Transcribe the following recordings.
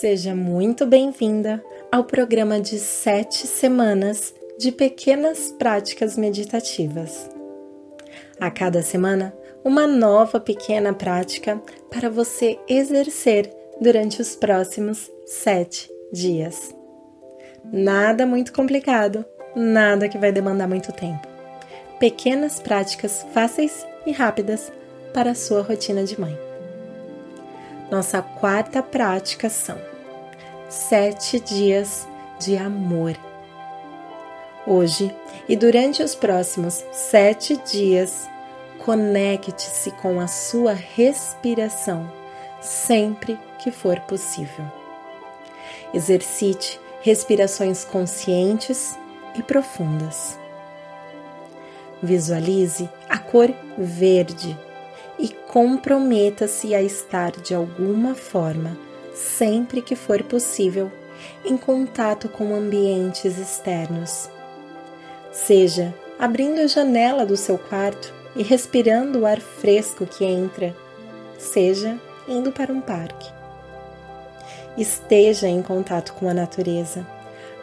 Seja muito bem-vinda ao programa de sete semanas de pequenas práticas meditativas. A cada semana, uma nova pequena prática para você exercer durante os próximos sete dias. Nada muito complicado, nada que vai demandar muito tempo. Pequenas práticas fáceis e rápidas para a sua rotina de mãe. Nossa quarta prática são sete dias de amor. Hoje e durante os próximos sete dias, conecte-se com a sua respiração sempre que for possível. Exercite respirações conscientes e profundas. Visualize a cor verde e comprometa-se a estar de alguma forma, sempre que for possível, em contato com ambientes externos. Seja abrindo a janela do seu quarto e respirando o ar fresco que entra, seja indo para um parque. Esteja em contato com a natureza.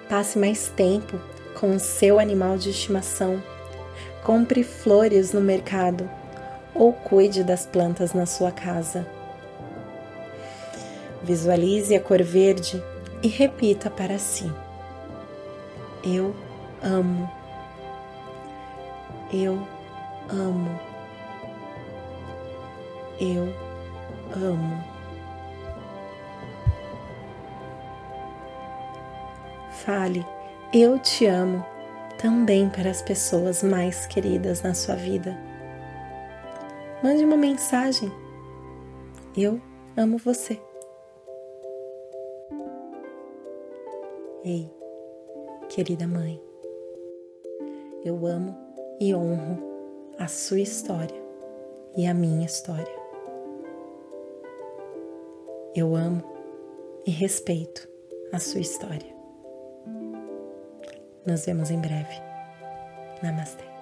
Passe mais tempo com o seu animal de estimação. Compre flores no mercado ou cuide das plantas na sua casa. Visualize a cor verde e repita para si: Eu amo. Eu amo. Eu amo. Fale, eu te amo também para as pessoas mais queridas na sua vida. Mande uma mensagem. Eu amo você. Ei, querida mãe, eu amo e honro a sua história e a minha história. Eu amo e respeito a sua história. Nos vemos em breve. Namastê.